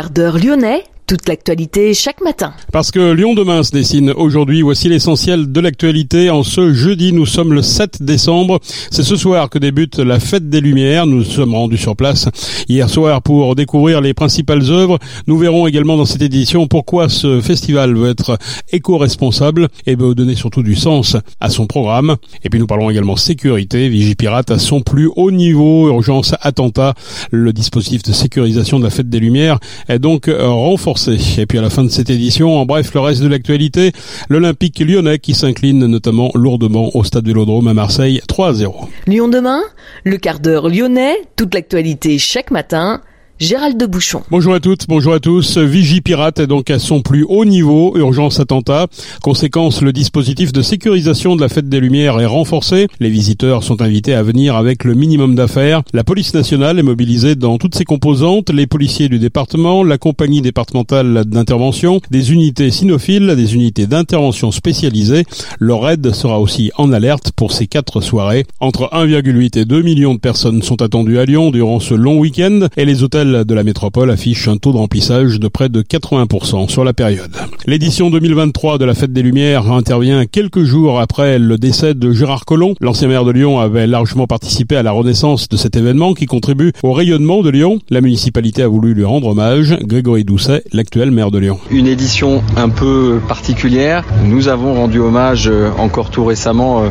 quart d'heure lyonnais toute l'actualité chaque matin. Parce que Lyon demain se dessine aujourd'hui, voici l'essentiel de l'actualité. En ce jeudi, nous sommes le 7 décembre. C'est ce soir que débute la fête des Lumières. Nous sommes rendus sur place hier soir pour découvrir les principales œuvres. Nous verrons également dans cette édition pourquoi ce festival veut être éco-responsable et veut donner surtout du sens à son programme. Et puis nous parlons également sécurité. Vigipirate à son plus haut niveau, urgence, attentat. Le dispositif de sécurisation de la fête des Lumières est donc renforcé et puis à la fin de cette édition, en bref, le reste de l'actualité, l'Olympique lyonnais qui s'incline notamment lourdement au stade Vélodrome à Marseille 3 0. Lyon demain, le quart d'heure lyonnais, toute l'actualité chaque matin Gérald de Bouchon. Bonjour à toutes, bonjour à tous. Vigipirate est donc à son plus haut niveau, urgence attentat. Conséquence, le dispositif de sécurisation de la fête des Lumières est renforcé. Les visiteurs sont invités à venir avec le minimum d'affaires. La police nationale est mobilisée dans toutes ses composantes, les policiers du département, la compagnie départementale d'intervention, des unités cynophiles, des unités d'intervention spécialisées. Leur aide sera aussi en alerte pour ces quatre soirées. Entre 1,8 et 2 millions de personnes sont attendues à Lyon durant ce long week-end et les hôtels de la métropole affiche un taux de remplissage de près de 80% sur la période. L'édition 2023 de la Fête des Lumières intervient quelques jours après le décès de Gérard Collomb. L'ancien maire de Lyon avait largement participé à la renaissance de cet événement qui contribue au rayonnement de Lyon. La municipalité a voulu lui rendre hommage. Grégory Doucet, l'actuel maire de Lyon. Une édition un peu particulière. Nous avons rendu hommage euh, encore tout récemment euh,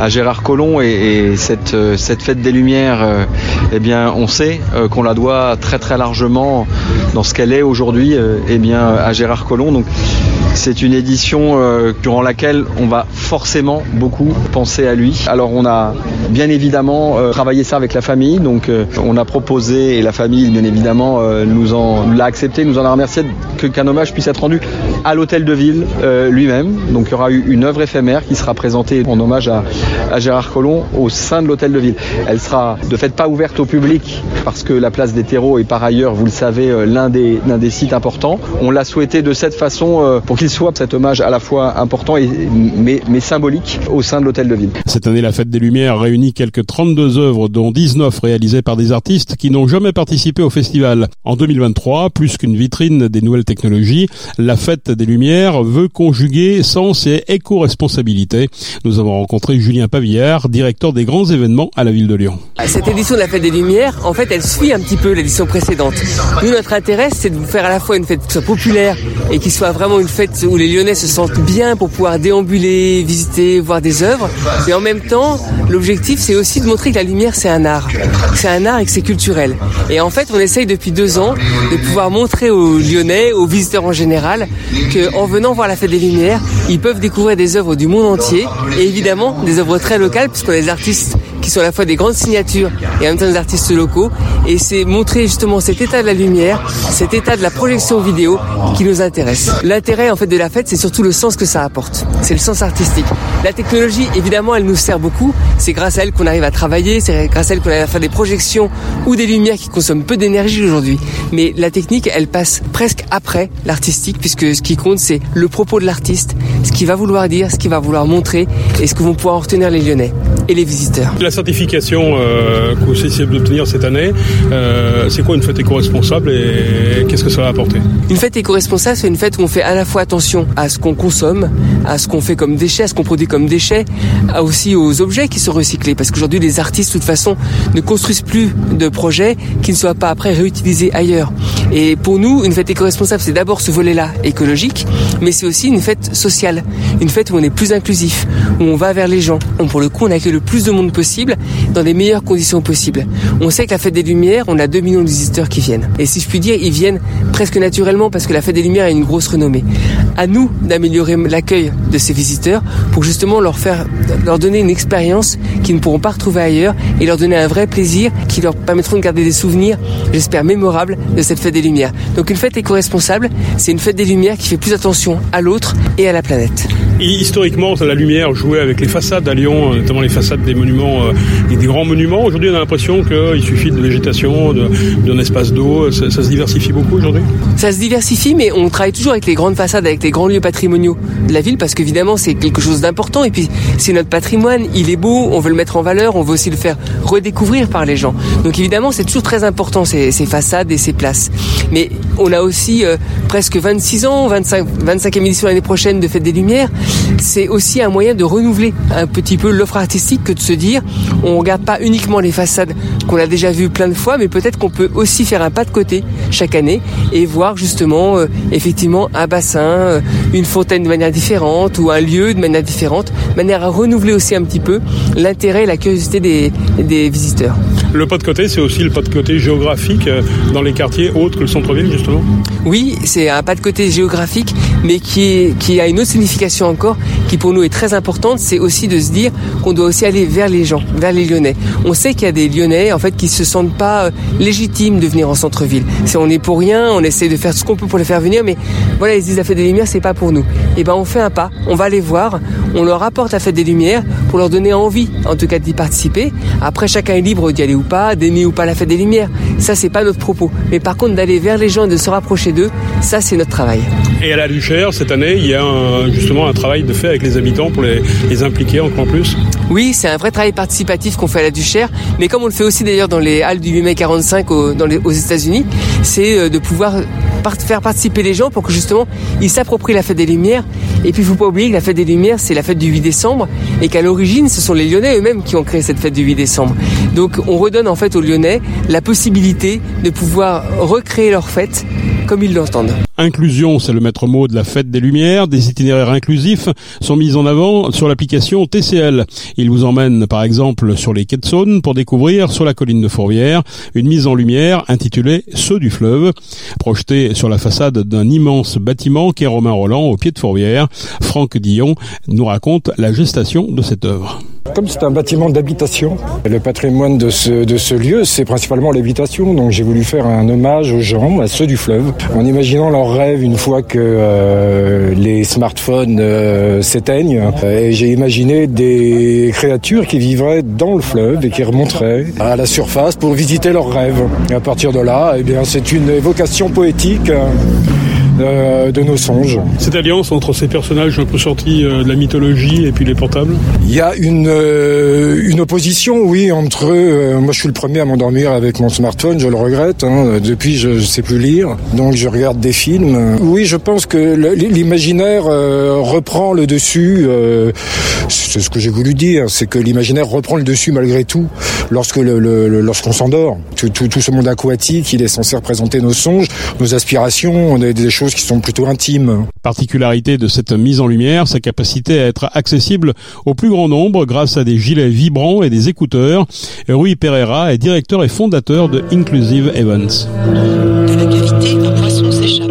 à Gérard Collomb et, cette, euh, cette fête des Lumières, eh bien, on sait qu'on la doit très très largement dans ce qu'elle est aujourd'hui euh, eh bien, à Gérard Collomb. Donc c'est une édition euh, durant laquelle on va forcément beaucoup penser à lui. Alors on a bien évidemment euh, travaillé ça avec la famille, donc on a proposé et la famille bien évidemment nous en l'a accepté, nous en a remercié qu'un hommage puisse être rendu à l'hôtel de ville lui-même. Donc il y aura eu une œuvre éphémère qui sera présentée en hommage à, à Gérard Collomb au sein de l'hôtel de ville. Elle sera de fait pas ouverte au public parce que la place des terreaux est par ailleurs, vous le savez, euh, l'un des, l'un des sites importants. On l'a souhaité de cette façon euh, pour qu'il soit cet hommage à la fois important et, mais, mais symbolique au sein de l'hôtel de ville. Cette année, la Fête des Lumières réunit quelques 32 œuvres, dont 19 réalisées par des artistes qui n'ont jamais participé au festival. En 2023, plus qu'une vitrine des nouvelles technologies, la Fête des Lumières veut conjuguer sens et éco-responsabilité. Nous avons rencontré Julien Pavillard, directeur des grands événements à la ville de Lyon. Cette édition de la Fête des Lumières, en fait, elle suit un petit peu l'édition précédente. Nous, notre intérêt, c'est de vous faire à la fois une fête qui soit populaire et qui soit vraiment une fête où les Lyonnais se sentent bien pour pouvoir déambuler, visiter, voir des œuvres. Mais en même temps, l'objectif, c'est aussi de montrer que la lumière, c'est un art. C'est un art et que c'est culturel. Et en fait, on essaye depuis deux ans de pouvoir montrer aux Lyonnais, aux visiteurs en général, qu'en venant voir la fête des Lumières, ils peuvent découvrir des œuvres du monde entier et évidemment des œuvres très locales puisqu'on a des artistes qui sont à la fois des grandes signatures et en même temps des artistes locaux. Et c'est montrer justement cet état de la lumière, cet état de la projection vidéo qui nous intéresse. L'intérêt en fait de la fête, c'est surtout le sens que ça apporte. C'est le sens artistique. La technologie, évidemment, elle nous sert beaucoup. C'est grâce à elle qu'on arrive à travailler, c'est grâce à elle qu'on arrive à faire des projections ou des lumières qui consomment peu d'énergie aujourd'hui. Mais la technique, elle passe presque après l'artistique, puisque ce qui compte, c'est le propos de l'artiste, ce qu'il va vouloir dire, ce qu'il va vouloir montrer, et ce que vont pouvoir retenir les Lyonnais et les visiteurs. Certification euh, que vous essayez d'obtenir cette année, euh, c'est quoi une fête éco-responsable et qu'est-ce que ça va apporter? Une fête éco-responsable, c'est une fête où on fait à la fois attention à ce qu'on consomme, à ce qu'on fait comme déchets, à ce qu'on produit comme déchets, aussi aux objets qui sont recyclés. Parce qu'aujourd'hui, les artistes, de toute façon, ne construisent plus de projets qui ne soient pas après réutilisés ailleurs. Et pour nous, une fête éco-responsable, c'est d'abord ce volet-là écologique, mais c'est aussi une fête sociale, une fête où on est plus inclusif, où on va vers les gens. On, pour le coup, on accueille le plus de monde possible dans les meilleures conditions possibles. On sait que la fête des Lumières, on a 2 millions de visiteurs qui viennent. Et si je puis dire, ils viennent presque naturellement parce que la fête des Lumières a une grosse renommée. À nous d'améliorer l'accueil de ces visiteurs pour justement leur leur donner une expérience qu'ils ne pourront pas retrouver ailleurs et leur donner un vrai plaisir qui leur permettront de garder des souvenirs, j'espère, mémorables de cette fête des Lumières. Donc une fête éco-responsable, c'est une fête des Lumières qui fait plus attention à l'autre et à la planète. Et historiquement, la lumière jouait avec les façades à Lyon, euh, notamment les façades des monuments, euh, des grands monuments. Aujourd'hui, on a l'impression qu'il suffit de végétation, d'un espace d'eau. Ça, se diversifie beaucoup aujourd'hui? Ça se diversifie, mais on travaille toujours avec les grandes façades, avec les grands lieux patrimoniaux de la ville, parce qu'évidemment, c'est quelque chose d'important. Et puis, c'est notre patrimoine, il est beau, on veut le mettre en valeur, on veut aussi le faire redécouvrir par les gens. Donc évidemment, c'est toujours très important, ces, façades et ces places. On a aussi euh, presque 26 ans, 25, 25e édition l'année prochaine de Fête des Lumières c'est aussi un moyen de renouveler un petit peu l'offre artistique que de se dire on regarde pas uniquement les façades qu'on a déjà vues plein de fois, mais peut-être qu'on peut aussi faire un pas de côté chaque année et voir justement euh, effectivement un bassin, euh, une fontaine de manière différente ou un lieu de manière différente, manière à renouveler aussi un petit peu l'intérêt et la curiosité des, des visiteurs. Le pas de côté, c'est aussi le pas de côté géographique euh, dans les quartiers autres que le centre-ville, justement Oui, c'est un pas de côté géographique, mais qui, a une autre signification encore, qui pour nous est très importante, c'est aussi de se dire qu'on doit aussi aller vers les gens, vers les Lyonnais. On sait qu'il y a des Lyonnais, en fait, qui se sentent pas euh, légitimes de venir en centre-ville. On est pour rien, on essaie de faire ce qu'on peut pour les faire venir, mais voilà, ils disent la fête des Lumières, c'est pas pour nous. Et eh ben, on fait un pas, on va les voir, on leur apporte la fête des Lumières pour leur donner envie, en tout cas, d'y participer. Après, chacun est libre d'y aller pas, d'aimer ou pas la fête des Lumières. Ça, c'est pas notre propos. Mais par contre, d'aller vers les gens et de se rapprocher d'eux, ça, c'est notre travail. Et à la Luchère, cette année, il y a justement un travail de fait avec les habitants pour les, impliquer encore plus? Oui, c'est un vrai travail participatif qu'on fait à la Duchère, mais comme on le fait aussi d'ailleurs dans les halles du 8 mai 45 dans les, aux États-Unis, c'est euh, de pouvoir faire participer les gens pour que justement ils s'approprient la fête des Lumières. Et puis il faut pas oublier que la fête des Lumières, c'est la fête du 8 décembre et qu'à l'origine, ce sont les Lyonnais eux-mêmes qui ont créé cette fête du 8 décembre. Donc on redonne en fait aux Lyonnais la possibilité de pouvoir recréer leur fête comme ils l'entendent. Inclusion, c'est le maître mot de la fête des Lumières. Des itinéraires inclusifs sont mis en avant sur l'application TCL. Il vous emmène par exemple sur les quais de Saône pour découvrir sur la colline de Fourvière une mise en lumière intitulée Ceux du fleuve, projetée sur la façade d'un immense bâtiment qu'est Romain Roland au pied de Fourvière. Franck Dillon nous raconte la gestation de cette œuvre. Comme c'est un bâtiment d'habitation, le patrimoine de ce, de ce lieu, c'est principalement l'habitation. Donc j'ai voulu faire un hommage aux gens, à ceux du fleuve, en imaginant leurs rêves une fois que euh, les smartphones euh, s'éteignent. Et j'ai imaginé des créatures qui vivraient dans le fleuve et qui remonteraient à la surface pour visiter leurs rêves. Et à partir de là, eh bien, c'est une évocation poétique euh, de nos songes. Cette alliance entre ces personnages un peu sortis euh, de la mythologie et puis les portables? Il y a une, euh, une opposition, oui, entre... moi, je suis le premier à m'endormir avec mon smartphone, je le regrette. Hein, depuis, je ne sais plus lire, donc je regarde des films. Oui, je pense que l'imaginaire reprend le dessus. C'est ce que j'ai voulu dire, c'est que l'imaginaire reprend le dessus malgré tout lorsque le, lorsqu'on s'endort. Tout, tout, tout, ce monde aquatique, il est censé représenter nos songes, nos aspirations, des, des choses qui sont plutôt intimes. Particularité de cette mise en lumière, sa capacité à être accessible au plus grand nombre grâce à des gilets vibrants et des écouteurs. Rui Pereira est directeur et fondateur de Inclusive Events. De la cavité, un poisson s'échappe.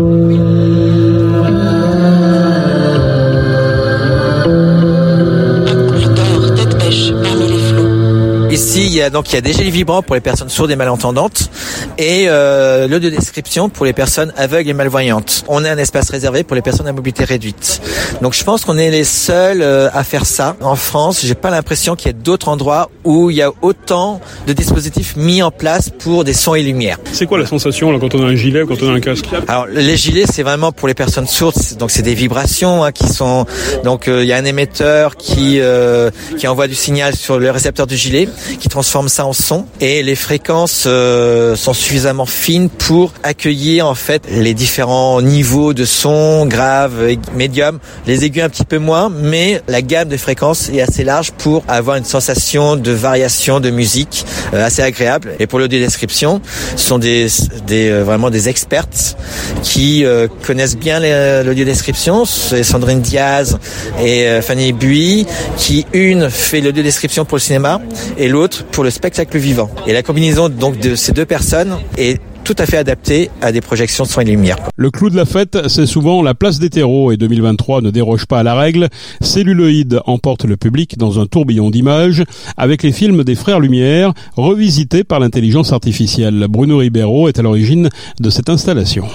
Y a donc il y a des gilets vibrants pour les personnes sourdes et malentendantes et euh, de description pour les personnes aveugles et malvoyantes. On a un espace réservé pour les personnes à mobilité réduite. Donc je pense qu'on est les seuls euh, à faire ça en France. J'ai pas l'impression qu'il y ait d'autres endroits où il y a autant de dispositifs mis en place pour des sons et lumières. C'est quoi la sensation là, quand on a un gilet ou quand on a un casque? Alors les gilets, c'est vraiment pour les personnes sourdes. Donc c'est des vibrations hein, qui sont. Donc euh, il y a un émetteur qui euh, qui envoie du signal sur le récepteur du gilet qui transforme ça en son et les fréquences euh, sont suffisamment fines pour accueillir en fait les différents niveaux de son, grave, médium, les aigus un petit peu moins, mais la gamme de fréquences est assez large pour avoir une sensation de variation de musique euh, assez agréable. Et pour l'audio-description, ce sont des, des euh, vraiment des expertes qui connaissent bien l'audio-description. C'est Sandrine Diaz et Fanny Bui qui une fait l'audio-description pour le cinéma et l'autre pour le spectacle vivant. Et la combinaison donc de ces deux personnes est tout à fait adapté à des projections de son et lumière. Le clou de la fête, c'est souvent la place des terreaux et 2023 ne déroge pas à la règle. Celluloïd emporte le public dans un tourbillon d'images avec les films des Frères Lumière revisités par l'intelligence artificielle. Bruno Ribeiro est à l'origine de cette installation.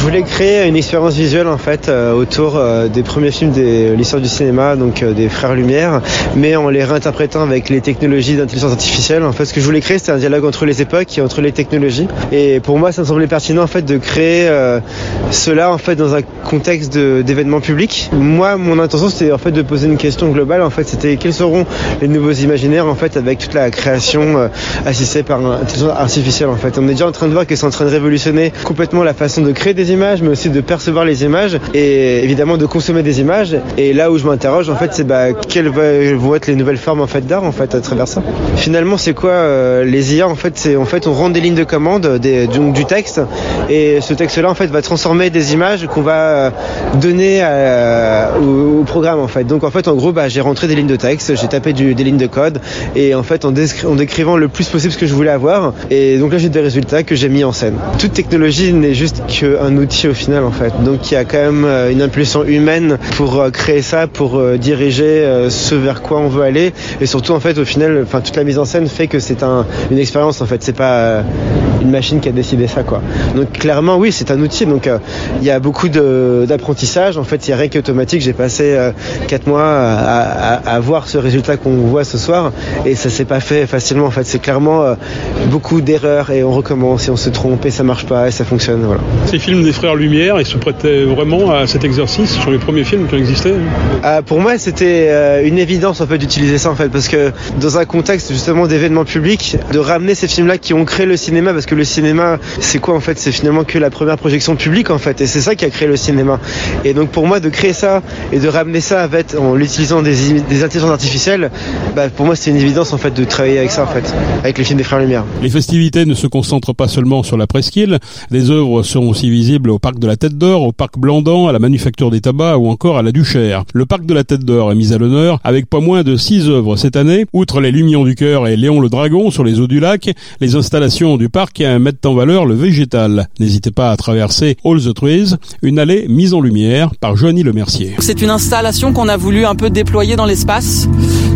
Je voulais créer une expérience visuelle en fait euh, autour euh, des premiers films de l'histoire du cinéma, donc euh, des Frères Lumière, mais en les réinterprétant avec les technologies d'intelligence artificielle. En fait, ce que je voulais créer, c'était un dialogue entre les époques et entre les technologies. Et pour moi, ça me semblait pertinent en fait de créer cela en fait dans un contexte d'événements publics. Moi, mon intention, c'était en fait de poser une question globale. En fait, c'était quels seront les nouveaux imaginaires en fait avec toute la création assistée par l'intelligence artificielle. En fait, on est déjà en train de voir que c'est en train de révolutionner complètement la façon de créer des images, mais aussi de percevoir les images et évidemment de consommer des images. Et là où je m'interroge, en fait, c'est bah, quelles vont être les nouvelles formes en fait d'art en fait à travers ça. Finalement, c'est quoi euh, les IA En fait, c'est en fait on rend des lignes de commande, des, du, texte, et ce texte-là en fait va transformer des images qu'on va euh, donner au, programme en fait. Donc en fait, en gros, bah, j'ai rentré des lignes de texte, j'ai tapé des lignes de code, et en fait en, en décrivant le plus possible ce que je voulais avoir, et donc là j'ai des résultats que j'ai mis en scène. Toute technologie n'est juste qu'un outil au final en fait. Donc il y a quand même euh, une impulsion humaine pour euh, créer ça, pour euh, diriger ce vers quoi on veut aller. Et surtout en fait au final enfin toute la mise en scène fait que c'est un, une expérience en fait, c'est pas une machine qui a décidé ça quoi. Donc clairement oui, c'est un outil. Donc il y a beaucoup d'apprentissage. En fait, il y a est automatique, j'ai passé 4 mois à, à, voir ce résultat qu'on voit ce soir. Et ça s'est pas fait facilement en fait, c'est clairement beaucoup d'erreurs et on recommence et on se trompe et ça marche pas et ça fonctionne voilà. Des frères Lumière, ils se prêtaient vraiment à cet exercice sur les premiers films qui ont existé euh, Pour moi, c'était euh, une évidence en fait d'utiliser ça en fait, parce que dans un contexte justement d'événements publics, de ramener ces films-là qui ont créé le cinéma, parce que le cinéma, c'est quoi en fait? C'est finalement que la première projection publique en fait, et c'est ça qui a créé le cinéma. Et donc pour moi, de créer ça et de ramener ça en, en l'utilisant des, des, intelligences artificielles, bah, pour moi, c'est une évidence en fait de travailler avec ça en fait, avec les films des frères Lumière. Les festivités ne se concentrent pas seulement sur la presqu'île, des œuvres seront aussi visibles au parc de la Tête d'Or, au parc Blandan, à la Manufacture des Tabacs ou encore à la Duchère. Le parc de la Tête d'Or est mis à l'honneur avec pas moins de six œuvres cette année. Outre les Lumions du Cœur et Léon le Dragon sur les eaux du lac, les installations du parc mettent en valeur le végétal. N'hésitez pas à traverser All the Trees, une allée mise en lumière par Joanie Le Mercier. C'est une installation qu'on a voulu un peu déployer dans l'espace.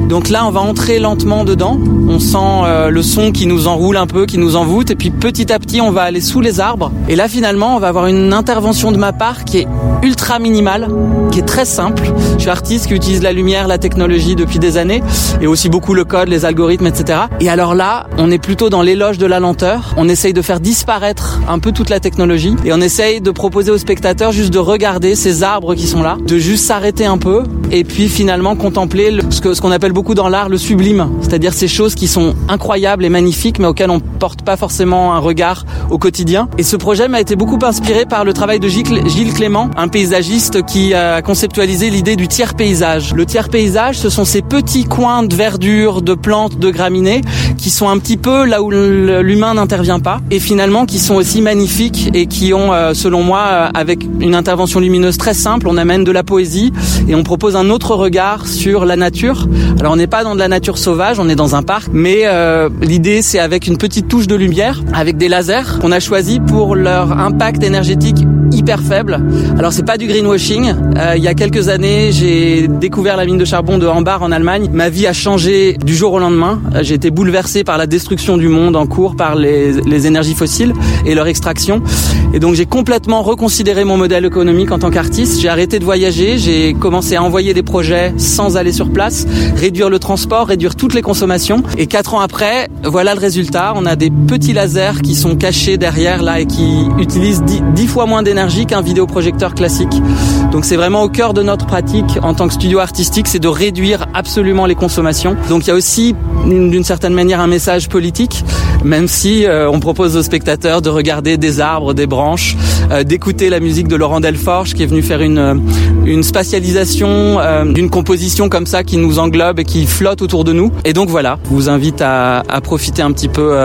Donc là, on va entrer lentement dedans. On sent euh, le son qui nous enroule un peu, qui nous envoûte. Et puis petit à petit, on va aller sous les arbres. Et là, finalement, on va avoir une intervention de ma part qui est ultra minimale, qui est très simple. Je suis artiste qui utilise la lumière, la technologie depuis des années, et aussi beaucoup le code, les algorithmes, etc. Et alors là, on est plutôt dans l'éloge de la lenteur. On essaye de faire disparaître un peu toute la technologie, et on essaye de proposer aux spectateurs juste de regarder ces arbres qui sont là, de juste s'arrêter un peu, et puis finalement contempler ce que ce qu'on appelle beaucoup dans l'art le sublime, c'est-à-dire ces choses qui sont incroyables et magnifiques, mais auxquelles on porte pas forcément un regard au quotidien. Et ce projet m'a été beaucoup inspiré par le travail de Gilles Clément, un paysagiste qui a conceptualisé l'idée du tiers paysage. Le tiers paysage, ce sont ces petits coins de verdure, de plantes, de graminées qui sont un petit peu là où l'humain n'intervient pas et finalement qui sont aussi magnifiques et qui ont, euh, selon moi, euh, avec une intervention lumineuse très simple, on amène de la poésie et on propose un autre regard sur la nature. Alors on n'est pas dans de la nature sauvage, on est dans un parc, mais euh, l'idée c'est avec une petite touche de lumière, avec des lasers qu'on a choisi pour leur impact énergétique hyper faible. Alors c'est pas du greenwashing. Euh, il y a quelques années, j'ai découvert la mine de charbon de Hambar en Allemagne. Ma vie a changé du jour au lendemain. Euh, j'ai été bouleversé par la destruction du monde en cours par les, les énergies fossiles et leur extraction. Et donc j'ai complètement reconsidéré mon modèle économique en tant qu'artiste. J'ai arrêté de voyager. J'ai commencé à envoyer des projets sans aller sur place, réduire le transport, réduire toutes les consommations. Et quatre ans après, voilà le résultat. On a des petits lasers qui sont cachés derrière là et qui utilisent dix fois moins d'énergie qu'un vidéoprojecteur classique. Donc c'est vraiment au cœur de notre pratique en tant que studio artistique, c'est de réduire absolument les consommations. Donc il y a aussi d'une certaine manière un message politique, même si euh, on propose aux spectateurs de regarder des arbres, des branches, euh, d'écouter la musique de Laurent Delforge qui est venu faire une, euh, une spatialisation d'une composition comme ça qui nous englobe et qui flotte autour de nous. Et donc voilà, je vous invite à, à profiter un petit peu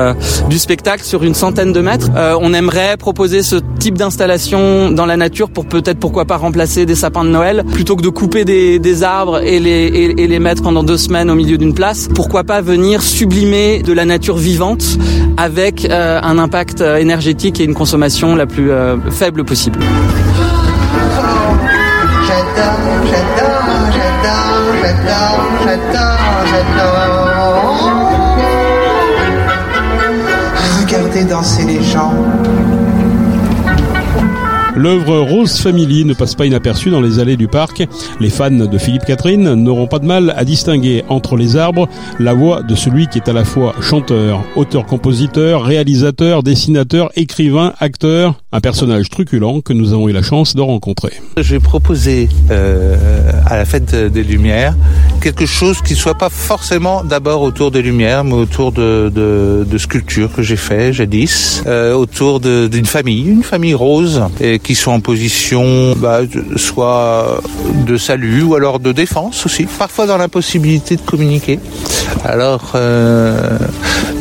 du spectacle sur une centaine de mètres. on aimerait proposer ce type d'installation dans la nature pour peut-être pourquoi pas remplacer des sapins de Noël plutôt que de couper des, des arbres et les, et, les mettre pendant deux semaines au milieu d'une place. Pourquoi pas venir sublimer de la nature vivante avec euh, un impact euh, énergétique et une consommation la plus euh, faible possible. Regardez danser les gens L'œuvre Rose Family ne passe pas inaperçue dans les allées du parc. Les fans de Philippe Catherine n'auront pas de mal à distinguer entre les arbres la voix de celui qui est à la fois chanteur, auteur-compositeur, réalisateur, dessinateur, écrivain, acteur, un personnage truculent que nous avons eu la chance de rencontrer. J'ai proposé euh, à la fête des Lumières quelque chose qui soit pas forcément d'abord autour des Lumières, mais autour de sculptures que j'ai fait jadis, euh, autour d'une famille, une famille rose, et qui sont en position bah, soit de salut ou alors de défense aussi, parfois dans l'impossibilité de communiquer. Alors, euh,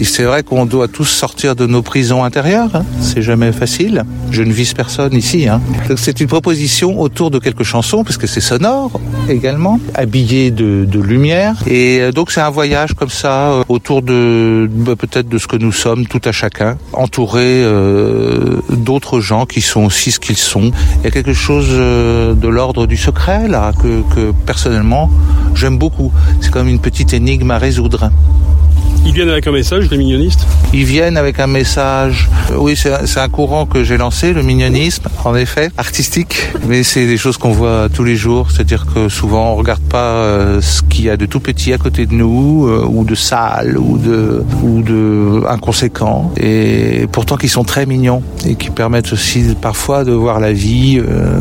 c'est vrai qu'on doit tous sortir de nos prisons intérieures. Hein. C'est jamais facile. Je ne vise personne ici. Hein. C'est une proposition autour de quelques chansons, parce que c'est sonore également, habillé de, de lumière. Et euh, donc c'est un voyage comme ça euh, autour de bah, peut-être de ce que nous sommes, tout à chacun, entouré euh, d'autres gens qui sont aussi ce qu'ils sont. Il y a quelque chose de l'ordre du secret là que, que personnellement j'aime beaucoup. C'est comme une petite énigme à résoudre. Ils viennent avec un message, les mignonistes Ils viennent avec un message. Oui, c'est un courant que j'ai lancé, le mignonisme, en effet, artistique. Mais c'est des choses qu'on voit tous les jours. C'est-à-dire que souvent, on regarde pas euh, ce qu'il y a de tout petit à côté de nous, euh, ou de sale, ou de, ou de inconséquent. Et pourtant, qui sont très mignons et qui permettent aussi parfois de voir la vie euh,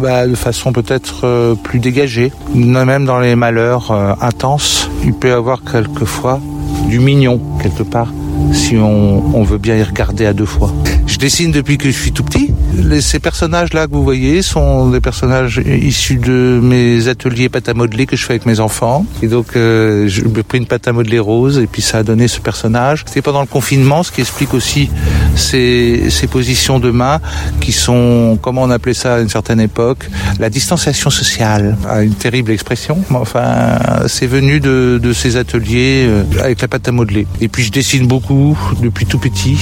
bah, de façon peut-être plus dégagée. Même dans les malheurs intenses, il peut y avoir quelquefois du mignon quelque part si on, veut bien y regarder à deux fois. Je dessine depuis que je suis tout petit. Ces personnages-là que vous voyez sont des personnages issus de mes ateliers pâte à modeler que je fais avec mes enfants. Et donc, euh, je me pris une pâte à modeler rose et puis ça a donné ce personnage. C'était pendant le confinement, ce qui explique aussi ces, positions de main qui sont, comment on appelait ça à une certaine époque, la distanciation sociale. Ah, une terrible expression, enfin, c'est venu de, de ces ateliers euh, avec la pâte à modeler. Et puis, je dessine beaucoup depuis tout petit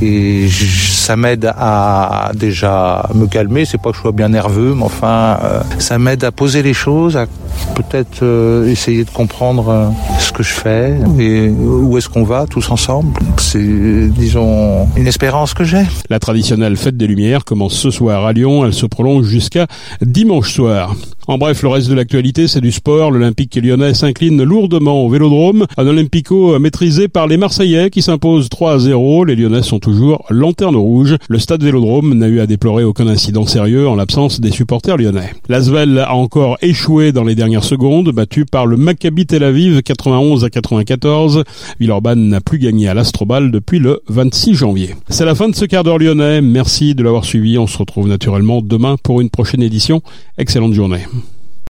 et ça m'aide à déjà me calmer. C'est pas que je sois bien nerveux, mais enfin, euh, ça m'aide à poser les choses, à peut-être euh, essayer de comprendre euh, ce que je fais et où est-ce qu'on va tous ensemble. C'est, disons, une espérance que j'ai. La traditionnelle fête des Lumières commence ce soir à Lyon. Elle se prolonge jusqu'à dimanche soir. En bref, le reste de l'actualité, c'est du sport. L'Olympique lyonnais s'incline lourdement au Vélodrome. Un Olympico maîtrisé par les Marseillais qui s'imposent 3 à 0. Les Lyonnais sont toujours lanterne rouge. Le stade Vélodrome n'a eu à déplorer aucun incident sérieux en l'absence des supporters lyonnais. L'Asvel a encore échoué dans les dernières secondes, battu par le Maccabi Tel Aviv 91 à 94. Villeurbanne n'a plus gagné à l'Astrobal depuis le 26 janvier. C'est la fin de ce quart d'heure lyonnais. Merci de l'avoir suivi. On se retrouve naturellement demain pour une prochaine édition. Excellente journée.